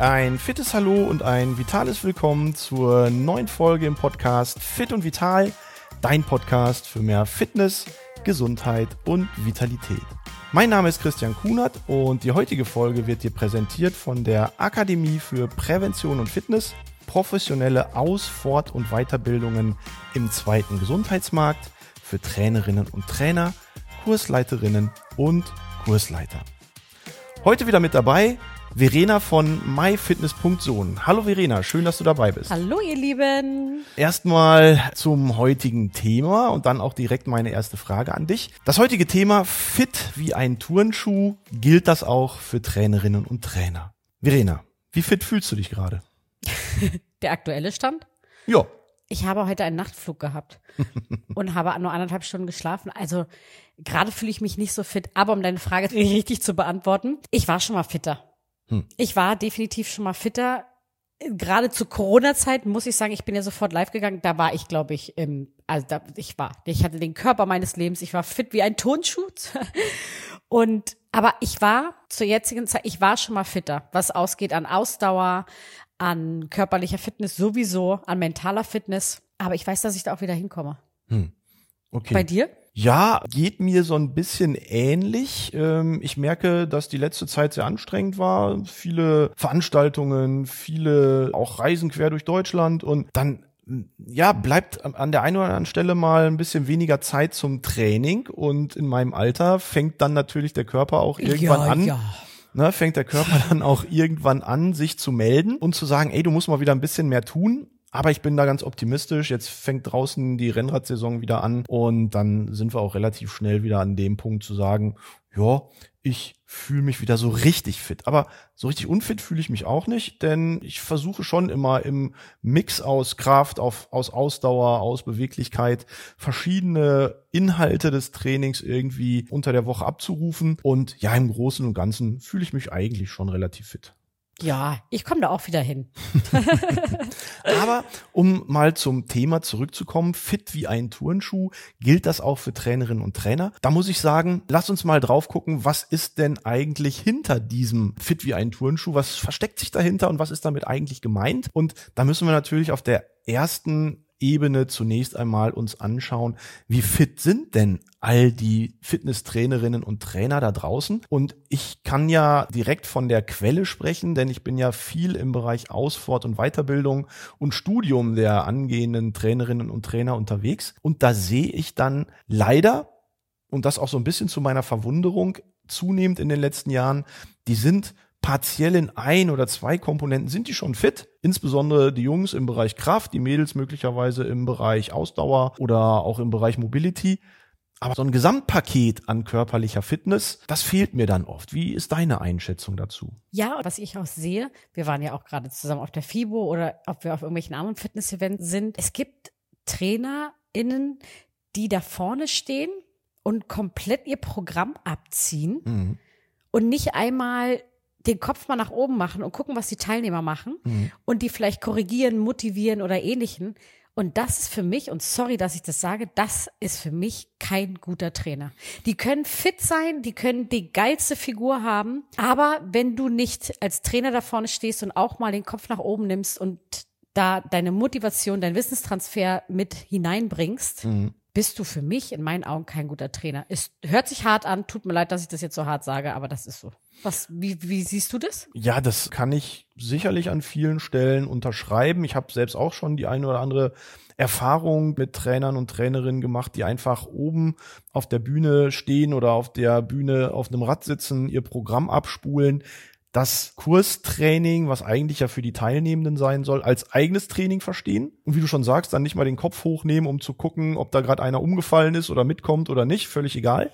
ein fittes Hallo und ein vitales Willkommen zur neuen Folge im Podcast Fit und Vital, dein Podcast für mehr Fitness, Gesundheit und Vitalität. Mein Name ist Christian Kunert und die heutige Folge wird dir präsentiert von der Akademie für Prävention und Fitness, professionelle Aus-, Fort- und Weiterbildungen im zweiten Gesundheitsmarkt für Trainerinnen und Trainer, Kursleiterinnen und Kursleiter. Heute wieder mit dabei Verena von myfitness.zone. Hallo Verena, schön, dass du dabei bist. Hallo ihr Lieben. Erstmal zum heutigen Thema und dann auch direkt meine erste Frage an dich. Das heutige Thema fit wie ein Turnschuh, gilt das auch für Trainerinnen und Trainer? Verena, wie fit fühlst du dich gerade? Der aktuelle Stand? Ja. Ich habe heute einen Nachtflug gehabt und habe nur anderthalb Stunden geschlafen. Also gerade fühle ich mich nicht so fit. Aber um deine Frage richtig zu beantworten, ich war schon mal fitter. Hm. Ich war definitiv schon mal fitter. Gerade zu Corona-Zeit muss ich sagen, ich bin ja sofort live gegangen. Da war ich, glaube ich, im, also da, ich war, ich hatte den Körper meines Lebens. Ich war fit wie ein Turnschuh. Und, aber ich war zur jetzigen Zeit, ich war schon mal fitter, was ausgeht an Ausdauer, an körperlicher Fitness sowieso, an mentaler Fitness. Aber ich weiß, dass ich da auch wieder hinkomme. Hm. Okay. Bei dir? Ja, geht mir so ein bisschen ähnlich. Ähm, ich merke, dass die letzte Zeit sehr anstrengend war. Viele Veranstaltungen, viele auch Reisen quer durch Deutschland und dann ja, bleibt an der einen oder anderen Stelle mal ein bisschen weniger Zeit zum Training und in meinem Alter fängt dann natürlich der Körper auch irgendwann ja, an. Ja. Ne, fängt der Körper dann auch irgendwann an, sich zu melden und zu sagen, ey, du musst mal wieder ein bisschen mehr tun. Aber ich bin da ganz optimistisch. Jetzt fängt draußen die Rennradsaison wieder an und dann sind wir auch relativ schnell wieder an dem Punkt zu sagen, ja, ich fühle mich wieder so richtig fit. Aber so richtig unfit fühle ich mich auch nicht, denn ich versuche schon immer im Mix aus Kraft, auf, aus Ausdauer, aus Beweglichkeit verschiedene Inhalte des Trainings irgendwie unter der Woche abzurufen. Und ja, im Großen und Ganzen fühle ich mich eigentlich schon relativ fit. Ja, ich komme da auch wieder hin. Aber um mal zum Thema zurückzukommen, fit wie ein Turnschuh, gilt das auch für Trainerinnen und Trainer? Da muss ich sagen, lass uns mal drauf gucken, was ist denn eigentlich hinter diesem fit wie ein Turnschuh? Was versteckt sich dahinter und was ist damit eigentlich gemeint? Und da müssen wir natürlich auf der ersten Ebene zunächst einmal uns anschauen, wie fit sind denn all die Fitnesstrainerinnen und Trainer da draußen. Und ich kann ja direkt von der Quelle sprechen, denn ich bin ja viel im Bereich Ausfort- und Weiterbildung und Studium der angehenden Trainerinnen und Trainer unterwegs. Und da sehe ich dann leider, und das auch so ein bisschen zu meiner Verwunderung, zunehmend in den letzten Jahren, die sind partiell in ein oder zwei Komponenten sind die schon fit. Insbesondere die Jungs im Bereich Kraft, die Mädels möglicherweise im Bereich Ausdauer oder auch im Bereich Mobility. Aber so ein Gesamtpaket an körperlicher Fitness, das fehlt mir dann oft. Wie ist deine Einschätzung dazu? Ja, was ich auch sehe, wir waren ja auch gerade zusammen auf der FIBO oder ob wir auf irgendwelchen anderen Fitness-Events sind. Es gibt TrainerInnen, die da vorne stehen und komplett ihr Programm abziehen mhm. und nicht einmal den Kopf mal nach oben machen und gucken, was die Teilnehmer machen mhm. und die vielleicht korrigieren, motivieren oder ähnlichen. Und das ist für mich, und sorry, dass ich das sage, das ist für mich kein guter Trainer. Die können fit sein, die können die geilste Figur haben, aber wenn du nicht als Trainer da vorne stehst und auch mal den Kopf nach oben nimmst und da deine Motivation, dein Wissenstransfer mit hineinbringst, mhm bist du für mich in meinen Augen kein guter Trainer. Es hört sich hart an, tut mir leid, dass ich das jetzt so hart sage, aber das ist so. Was, wie, wie siehst du das? Ja, das kann ich sicherlich an vielen Stellen unterschreiben. Ich habe selbst auch schon die eine oder andere Erfahrung mit Trainern und Trainerinnen gemacht, die einfach oben auf der Bühne stehen oder auf der Bühne auf einem Rad sitzen, ihr Programm abspulen, das Kurstraining, was eigentlich ja für die Teilnehmenden sein soll, als eigenes Training verstehen und wie du schon sagst, dann nicht mal den Kopf hochnehmen, um zu gucken, ob da gerade einer umgefallen ist oder mitkommt oder nicht, völlig egal.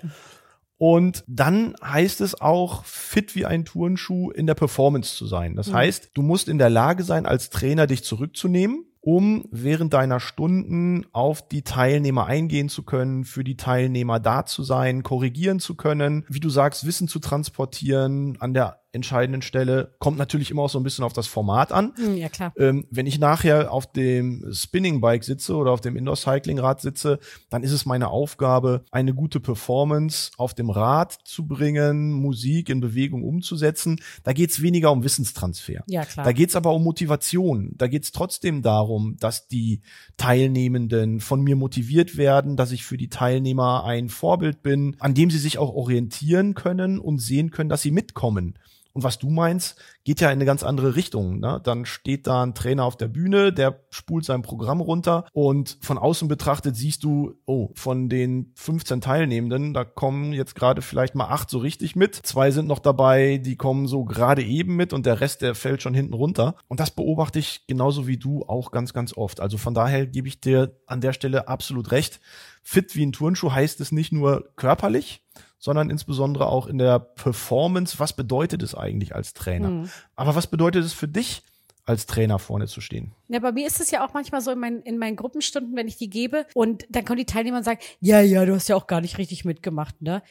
Und dann heißt es auch, fit wie ein Turnschuh in der Performance zu sein. Das mhm. heißt, du musst in der Lage sein, als Trainer dich zurückzunehmen um während deiner Stunden auf die Teilnehmer eingehen zu können, für die Teilnehmer da zu sein, korrigieren zu können, wie du sagst, Wissen zu transportieren, an der entscheidenden Stelle. Kommt natürlich immer auch so ein bisschen auf das Format an. Hm, Ja, klar. Ähm, wenn ich nachher auf dem Spinning Bike sitze oder auf dem Indoor Cycling Rad sitze, dann ist es meine Aufgabe, eine gute Performance auf dem Rad zu bringen, Musik in Bewegung umzusetzen. Da geht's weniger um Wissenstransfer. Ja, klar. Da geht's aber um Motivation. Da geht's trotzdem darum, dass die Teilnehmenden von mir motiviert werden, dass ich für die Teilnehmer ein Vorbild bin, an dem sie sich auch orientieren können und sehen können, dass sie mitkommen. Und was du meinst, geht ja in eine ganz andere Richtung. Ne? Dann steht da ein Trainer auf der Bühne, der spult sein Programm runter und von außen betrachtet siehst du, oh, von den 15 Teilnehmenden, da kommen jetzt gerade vielleicht mal acht so richtig mit. Zwei sind noch dabei, die kommen so gerade eben mit und der Rest, der fällt schon hinten runter. Und das beobachte ich genauso wie du auch ganz, ganz oft. Also von daher gebe ich dir an der Stelle absolut recht. Fit wie ein Turnschuh heißt es nicht nur körperlich, sondern insbesondere auch in der Performance. Was bedeutet es eigentlich als Trainer? Mhm. Aber was bedeutet es für dich, als Trainer vorne zu stehen? Ja, bei mir ist es ja auch manchmal so in meinen, in meinen Gruppenstunden, wenn ich die gebe und dann kommen die Teilnehmer und sagen, ja, ja, du hast ja auch gar nicht richtig mitgemacht, ne?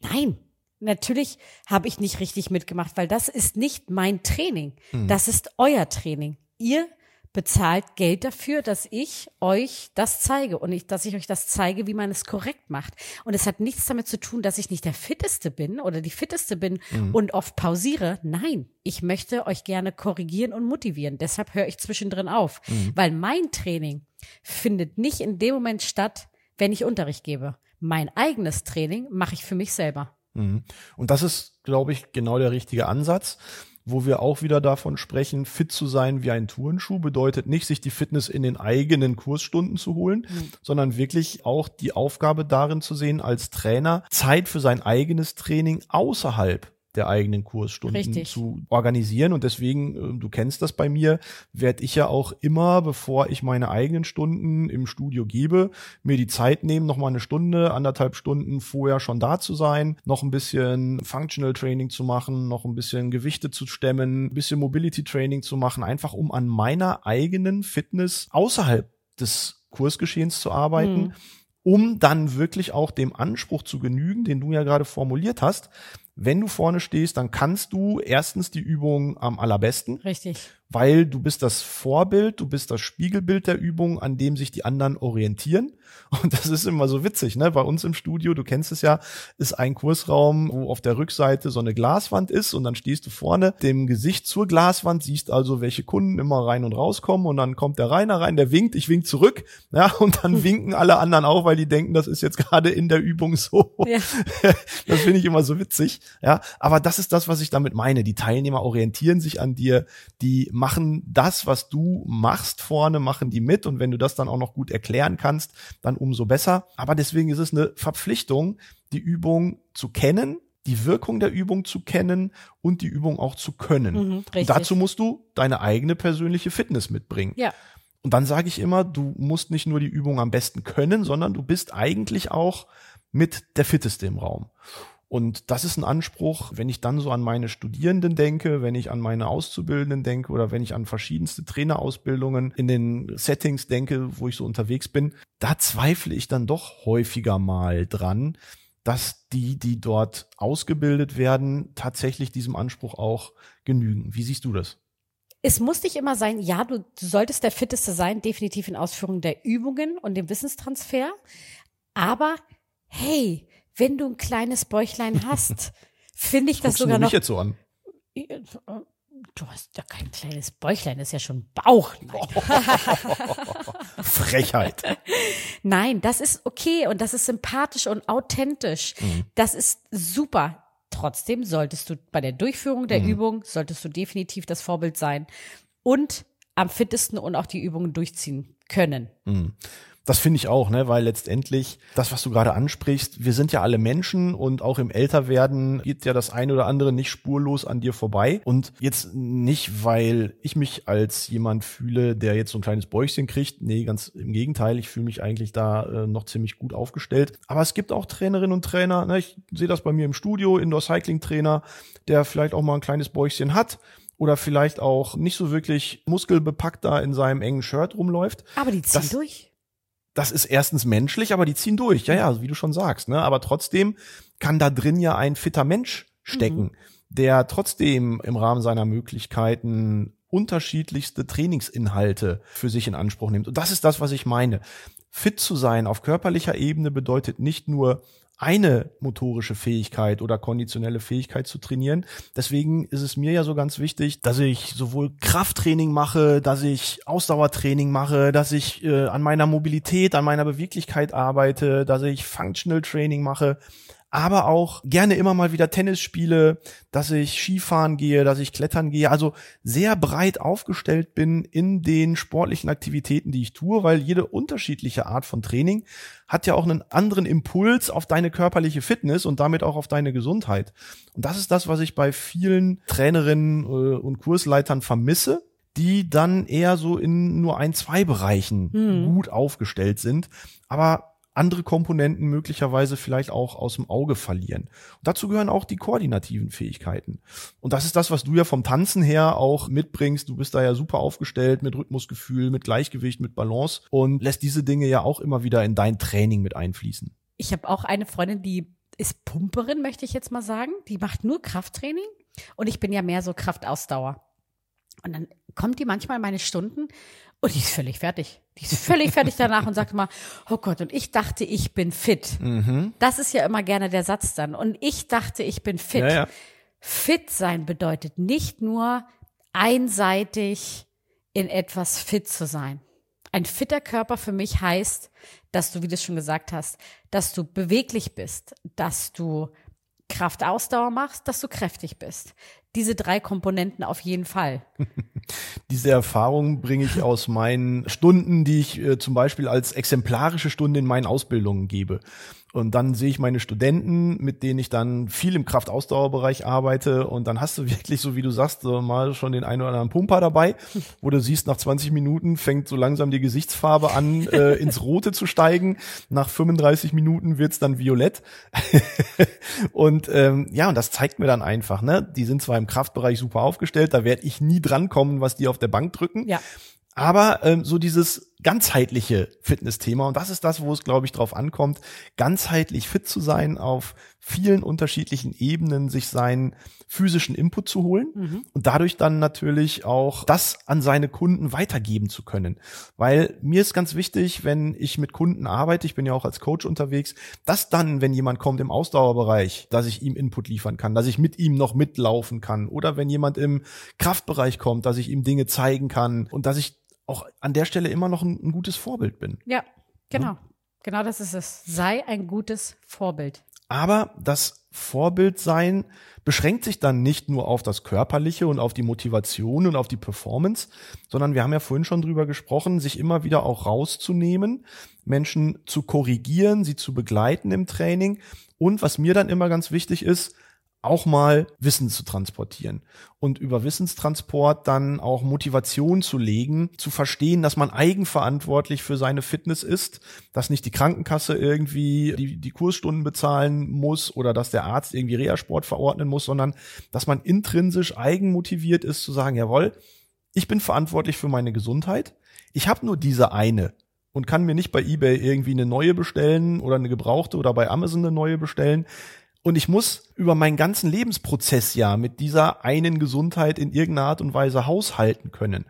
Nein. Natürlich habe ich nicht richtig mitgemacht, weil das ist nicht mein Training. Das ist euer Training. Ihr bezahlt Geld dafür, dass ich euch das zeige und ich, dass ich euch das zeige, wie man es korrekt macht. Und es hat nichts damit zu tun, dass ich nicht der Fitteste bin oder die Fitteste bin und oft pausiere. Nein, ich möchte euch gerne korrigieren und motivieren. Deshalb höre ich zwischendrin auf, weil mein Training findet nicht in dem Moment statt, wenn ich Unterricht gebe. Mein eigenes Training mache ich für mich selber. Mhm. Und das ist, glaube ich, genau der richtige Ansatz. Wo wir auch wieder davon sprechen, fit zu sein wie ein Turnschuh bedeutet nicht, sich die Fitness in den eigenen Kursstunden zu holen, sondern wirklich auch die Aufgabe darin zu sehen, als Trainer Zeit für sein eigenes Training außerhalb der eigenen Kursstunden Richtig. zu organisieren. Und deswegen, äh, du kennst das bei mir, werde ich ja auch immer, bevor ich meine eigenen Stunden im Studio gebe, mir die Zeit nehmen, noch mal eine Stunde, anderthalb Stunden vorher schon da zu sein, noch ein bisschen Functional Training zu machen, noch ein bisschen Gewichte zu stemmen, ein bisschen Mobility Training zu machen, einfach um an meiner eigenen Fitness außerhalb des Kursgeschehens zu arbeiten, um dann wirklich auch dem Anspruch zu genügen, den du ja gerade formuliert hast. Wenn du vorne stehst, dann kannst du erstens die Übung am allerbesten, Richtig. Weil du bist das Vorbild, du bist das Spiegelbild der Übung, an dem sich die anderen orientieren. Und das ist immer so witzig, ne? Bei uns im Studio, du kennst es ja, ist ein Kursraum, wo auf der Rückseite so eine Glaswand ist und dann stehst du vorne dem Gesicht zur Glaswand, siehst also, welche Kunden immer rein und rauskommen und dann kommt der Rainer rein, der winkt, ich wink zurück, ja, und dann winken alle anderen auch, weil die denken, das ist jetzt gerade in der Übung so. Ja. Das finde ich immer so witzig. Ja, aber das ist das, was ich damit meine. Die Teilnehmer orientieren sich an dir, die machen das, was du machst vorne, machen die mit und wenn du das dann auch noch gut erklären kannst, dann umso besser. Aber deswegen ist es eine Verpflichtung, die Übung zu kennen, die Wirkung der Übung zu kennen und die Übung auch zu können. Mhm, dazu musst du deine eigene persönliche Fitness mitbringen. Ja. Und dann sage ich immer, du musst nicht nur die Übung am besten können, sondern du bist eigentlich auch mit der Fitteste im Raum. Und das ist ein Anspruch, wenn ich dann so an meine Studierenden denke, wenn ich an meine Auszubildenden denke oder wenn ich an verschiedenste Trainerausbildungen in den Settings denke, wo ich so unterwegs bin, da zweifle ich dann doch häufiger mal dran, dass die, die dort ausgebildet werden, tatsächlich diesem Anspruch auch genügen. Wie siehst du das? Es muss nicht immer sein, ja, du, solltest der Fitteste sein, definitiv in Ausführung der Übungen und dem Wissenstransfer. Aber hey, wenn du ein kleines Bäuchlein hast, finde ich das du sogar noch. jetzt so an? Du hast ja kein kleines Bäuchlein, das ist ja schon Bauch. Nein. Frechheit. Nein, das ist okay und das ist sympathisch und authentisch. Das ist super. Trotzdem solltest du bei der Durchführung der Übung, solltest du definitiv das Vorbild sein und am fittesten und auch die Übungen durchziehen können. Das finde ich auch, ne, weil letztendlich das, was du gerade ansprichst, wir sind ja alle Menschen und auch im Älterwerden geht ja das eine oder andere nicht spurlos an dir vorbei. Und jetzt nicht, weil ich mich als jemand fühle, der jetzt so ein kleines Bäuchchen kriegt. Nee, ganz im Gegenteil. Ich fühle mich eigentlich da äh, noch ziemlich gut aufgestellt. Aber es gibt auch Trainerinnen und Trainer, ne, ich sehe das bei mir im Studio, Indoor Cycling Trainer, der vielleicht auch mal ein kleines Bäuchchen hat oder vielleicht auch nicht so wirklich muskelbepackt da in seinem engen Shirt rumläuft. Aber die ziehen Das- durch. Das ist erstens menschlich, aber die ziehen durch. Ja, ja, wie du schon sagst, ne? Aber trotzdem kann da drin ja ein fitter Mensch stecken, der trotzdem im Rahmen seiner Möglichkeiten unterschiedlichste Trainingsinhalte für sich in Anspruch nimmt. Und das ist das, was ich meine. Fit zu sein auf körperlicher Ebene bedeutet nicht nur eine motorische Fähigkeit oder konditionelle Fähigkeit zu trainieren. Deswegen ist es mir ja so ganz wichtig, dass ich sowohl Krafttraining mache, dass ich Ausdauertraining mache, dass ich äh, an meiner Mobilität, an meiner Beweglichkeit arbeite, dass ich Functional Training mache, aber auch gerne immer mal wieder Tennis spiele, dass ich Skifahren gehe, dass ich klettern gehe, also sehr breit aufgestellt bin in den sportlichen Aktivitäten, die ich tue, weil jede unterschiedliche Art von Training hat ja auch einen anderen Impuls auf deine körperliche Fitness und damit auch auf deine Gesundheit. Und das ist das, was ich bei vielen Trainerinnen äh, und Kursleitern vermisse die dann eher so in nur ein, zwei Bereichen hm. gut aufgestellt sind. Aber andere Komponenten möglicherweise vielleicht auch aus dem Auge verlieren. Und dazu gehören auch die koordinativen Fähigkeiten. Und das ist das, was du ja vom Tanzen her auch mitbringst. Du bist da ja super aufgestellt mit Rhythmusgefühl, mit Gleichgewicht, mit Balance und lässt diese Dinge ja auch immer wieder in dein Training mit einfließen. Ich habe auch eine Freundin, die ist Pumperin, möchte ich jetzt mal sagen. Die macht nur Krafttraining und ich bin ja mehr so Kraftausdauer. Und dann kommt die manchmal meine Stunden und die ist völlig fertig. Die ist völlig fertig danach und sagt immer, oh Gott, und ich dachte, ich bin fit. Mhm. Das ist ja immer gerne der Satz dann. Und ich dachte, ich bin fit. Ja, ja. Fit sein bedeutet nicht nur einseitig in etwas fit zu sein. Ein fitter Körper für mich heißt, dass du, wie du schon gesagt hast, dass du beweglich bist, dass du Kraftausdauer machst, dass du kräftig bist. Diese drei Komponenten auf jeden Fall. Diese Erfahrung bringe ich aus meinen Stunden, die ich äh, zum Beispiel als exemplarische Stunde in meinen Ausbildungen gebe. Und dann sehe ich meine Studenten, mit denen ich dann viel im Kraftausdauerbereich arbeite. Und dann hast du wirklich, so wie du sagst, so mal schon den einen oder anderen Pumper dabei, wo du siehst, nach 20 Minuten fängt so langsam die Gesichtsfarbe an, äh, ins Rote zu steigen. Nach 35 Minuten wird's dann violett. und ähm, ja, und das zeigt mir dann einfach, ne? Die sind zwar im Kraftbereich super aufgestellt, da werde ich nie drankommen, was die auf der Bank drücken. Ja. Aber ähm, so dieses ganzheitliche Fitnessthema, und das ist das, wo es, glaube ich, drauf ankommt, ganzheitlich fit zu sein, auf vielen unterschiedlichen Ebenen sich seinen physischen Input zu holen mhm. und dadurch dann natürlich auch das an seine Kunden weitergeben zu können. Weil mir ist ganz wichtig, wenn ich mit Kunden arbeite, ich bin ja auch als Coach unterwegs, dass dann, wenn jemand kommt im Ausdauerbereich, dass ich ihm Input liefern kann, dass ich mit ihm noch mitlaufen kann oder wenn jemand im Kraftbereich kommt, dass ich ihm Dinge zeigen kann und dass ich auch an der Stelle immer noch ein, ein gutes Vorbild bin. Ja, genau. Ja? Genau das ist es. Sei ein gutes Vorbild. Aber das Vorbildsein beschränkt sich dann nicht nur auf das Körperliche und auf die Motivation und auf die Performance, sondern wir haben ja vorhin schon drüber gesprochen, sich immer wieder auch rauszunehmen, Menschen zu korrigieren, sie zu begleiten im Training und was mir dann immer ganz wichtig ist, auch mal Wissen zu transportieren und über Wissenstransport dann auch Motivation zu legen, zu verstehen, dass man eigenverantwortlich für seine Fitness ist, dass nicht die Krankenkasse irgendwie die, die Kursstunden bezahlen muss oder dass der Arzt irgendwie Reha-Sport verordnen muss, sondern dass man intrinsisch eigenmotiviert ist zu sagen, jawohl, ich bin verantwortlich für meine Gesundheit. Ich habe nur diese eine und kann mir nicht bei eBay irgendwie eine neue bestellen oder eine gebrauchte oder bei Amazon eine neue bestellen. Und ich muss über meinen ganzen Lebensprozess ja mit dieser einen Gesundheit in irgendeiner Art und Weise haushalten können.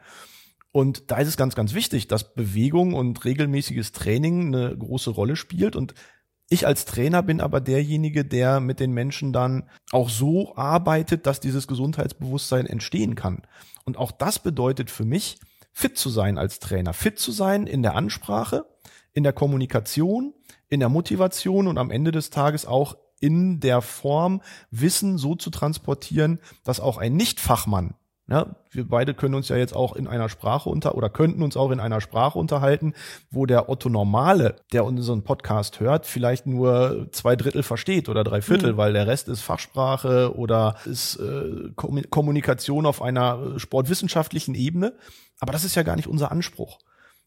Und da ist es ganz, ganz wichtig, dass Bewegung und regelmäßiges Training eine große Rolle spielt. Und ich als Trainer bin aber derjenige, der mit den Menschen dann auch so arbeitet, dass dieses Gesundheitsbewusstsein entstehen kann. Und auch das bedeutet für mich, fit zu sein als Trainer. Fit zu sein in der Ansprache, in der Kommunikation, in der Motivation und am Ende des Tages auch in der Form Wissen so zu transportieren, dass auch ein Nichtfachmann ja, wir beide können uns ja jetzt auch in einer Sprache unter oder könnten uns auch in einer Sprache unterhalten, wo der Otto Normale, der unseren Podcast hört, vielleicht nur zwei Drittel versteht oder drei Viertel, mhm. weil der Rest ist Fachsprache oder ist äh, Kommunikation auf einer sportwissenschaftlichen Ebene. Aber das ist ja gar nicht unser Anspruch.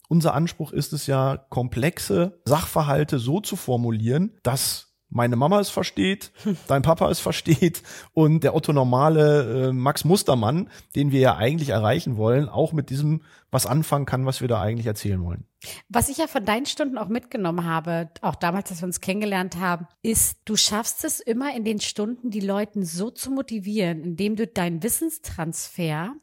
Unser Anspruch ist es ja, komplexe Sachverhalte so zu formulieren, dass meine Mama es versteht, dein Papa es versteht und der Otto normale äh, Max Mustermann, den wir ja eigentlich erreichen wollen, auch mit diesem was anfangen kann, was wir da eigentlich erzählen wollen. Was ich ja von deinen Stunden auch mitgenommen habe, auch damals, als wir uns kennengelernt haben, ist, du schaffst es immer in den Stunden, die Leuten so zu motivieren, indem du deinen Wissenstransfer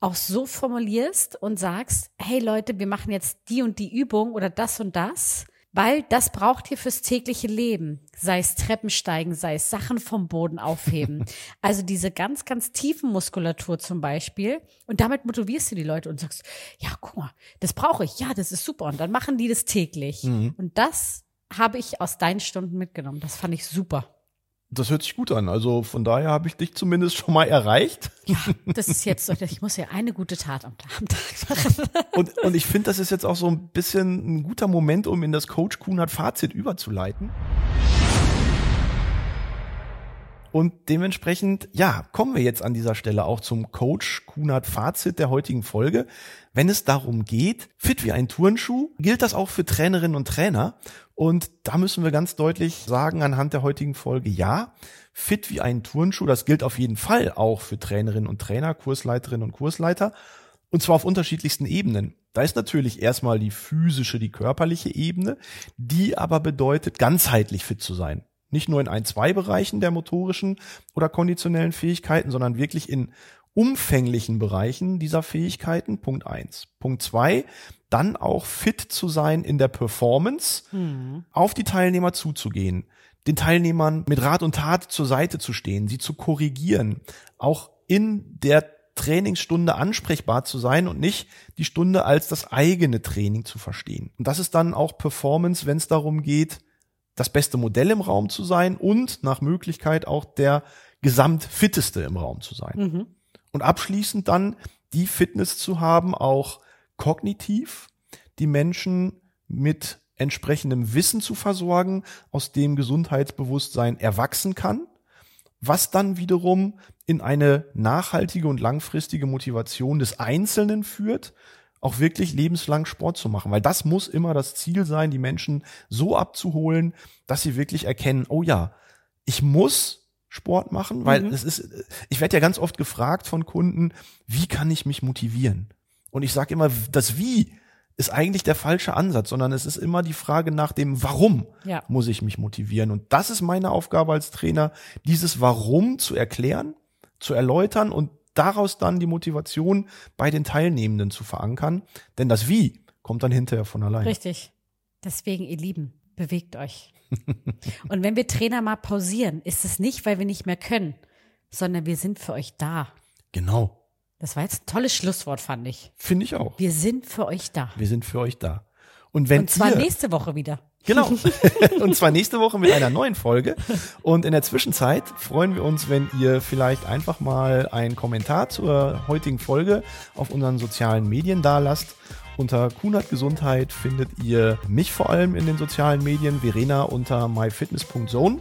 auch so formulierst und sagst, hey Leute, wir machen jetzt die und die Übung oder das und das weil das braucht ihr fürs tägliche Leben. Sei es Treppensteigen, sei es Sachen vom Boden aufheben. also diese ganz, ganz tiefen Muskulatur zum Beispiel. Und damit motivierst du die Leute und sagst, ja, guck mal, das brauche ich. Ja, das ist super. Und dann machen die das täglich. Mhm. Und das habe ich aus deinen Stunden mitgenommen. Das fand ich super. Das hört sich gut an. Also von daher habe ich dich zumindest schon mal erreicht. Ja, das ist jetzt so. Ich muss ja eine gute Tat am Tag machen. Und, und ich finde, das ist jetzt auch so ein bisschen ein guter Moment, um in das Coach Kunert Fazit überzuleiten. Und dementsprechend, ja, kommen wir jetzt an dieser Stelle auch zum Coach Kunert Fazit der heutigen Folge. Wenn es darum geht, fit wie ein Turnschuh, gilt das auch für Trainerinnen und Trainer. Und da müssen wir ganz deutlich sagen anhand der heutigen Folge, ja, fit wie ein Turnschuh, das gilt auf jeden Fall auch für Trainerinnen und Trainer, Kursleiterinnen und Kursleiter. Und zwar auf unterschiedlichsten Ebenen. Da ist natürlich erstmal die physische, die körperliche Ebene, die aber bedeutet, ganzheitlich fit zu sein. Nicht nur in ein, zwei Bereichen der motorischen oder konditionellen Fähigkeiten, sondern wirklich in umfänglichen Bereichen dieser Fähigkeiten. Punkt eins. Punkt zwei, dann auch fit zu sein in der Performance, mhm. auf die Teilnehmer zuzugehen, den Teilnehmern mit Rat und Tat zur Seite zu stehen, sie zu korrigieren, auch in der Trainingsstunde ansprechbar zu sein und nicht die Stunde als das eigene Training zu verstehen. Und das ist dann auch Performance, wenn es darum geht, das beste Modell im Raum zu sein und nach Möglichkeit auch der gesamtfitteste im Raum zu sein. Mhm. Und abschließend dann die Fitness zu haben, auch kognitiv, die Menschen mit entsprechendem Wissen zu versorgen, aus dem Gesundheitsbewusstsein erwachsen kann, was dann wiederum in eine nachhaltige und langfristige Motivation des Einzelnen führt, auch wirklich lebenslang Sport zu machen, weil das muss immer das Ziel sein, die Menschen so abzuholen, dass sie wirklich erkennen, oh ja, ich muss Sport machen, weil mhm. es ist, ich werde ja ganz oft gefragt von Kunden, wie kann ich mich motivieren? Und ich sage immer, das Wie ist eigentlich der falsche Ansatz, sondern es ist immer die Frage nach dem Warum ja. muss ich mich motivieren. Und das ist meine Aufgabe als Trainer, dieses Warum zu erklären, zu erläutern und daraus dann die Motivation bei den Teilnehmenden zu verankern. Denn das Wie kommt dann hinterher von allein. Richtig. Deswegen, ihr Lieben, bewegt euch. und wenn wir Trainer mal pausieren, ist es nicht, weil wir nicht mehr können, sondern wir sind für euch da. Genau. Das war jetzt ein tolles Schlusswort, fand ich. Finde ich auch. Wir sind für euch da. Wir sind für euch da. Und wenn Und zwar ihr, nächste Woche wieder. Genau. Und zwar nächste Woche mit einer neuen Folge. Und in der Zwischenzeit freuen wir uns, wenn ihr vielleicht einfach mal einen Kommentar zur heutigen Folge auf unseren sozialen Medien da lasst. Unter Kunert Gesundheit findet ihr mich vor allem in den sozialen Medien, Verena unter myfitness.zone.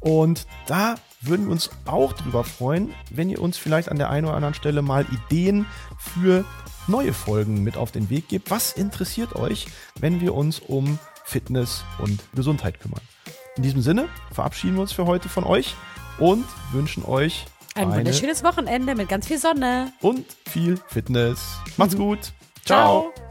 Und da würden wir uns auch drüber freuen, wenn ihr uns vielleicht an der einen oder anderen Stelle mal Ideen für neue Folgen mit auf den Weg gebt. Was interessiert euch, wenn wir uns um Fitness und Gesundheit kümmern? In diesem Sinne verabschieden wir uns für heute von euch und wünschen euch ein wunderschönes Wochenende mit ganz viel Sonne und viel Fitness. Macht's gut. Ciao. Ciao.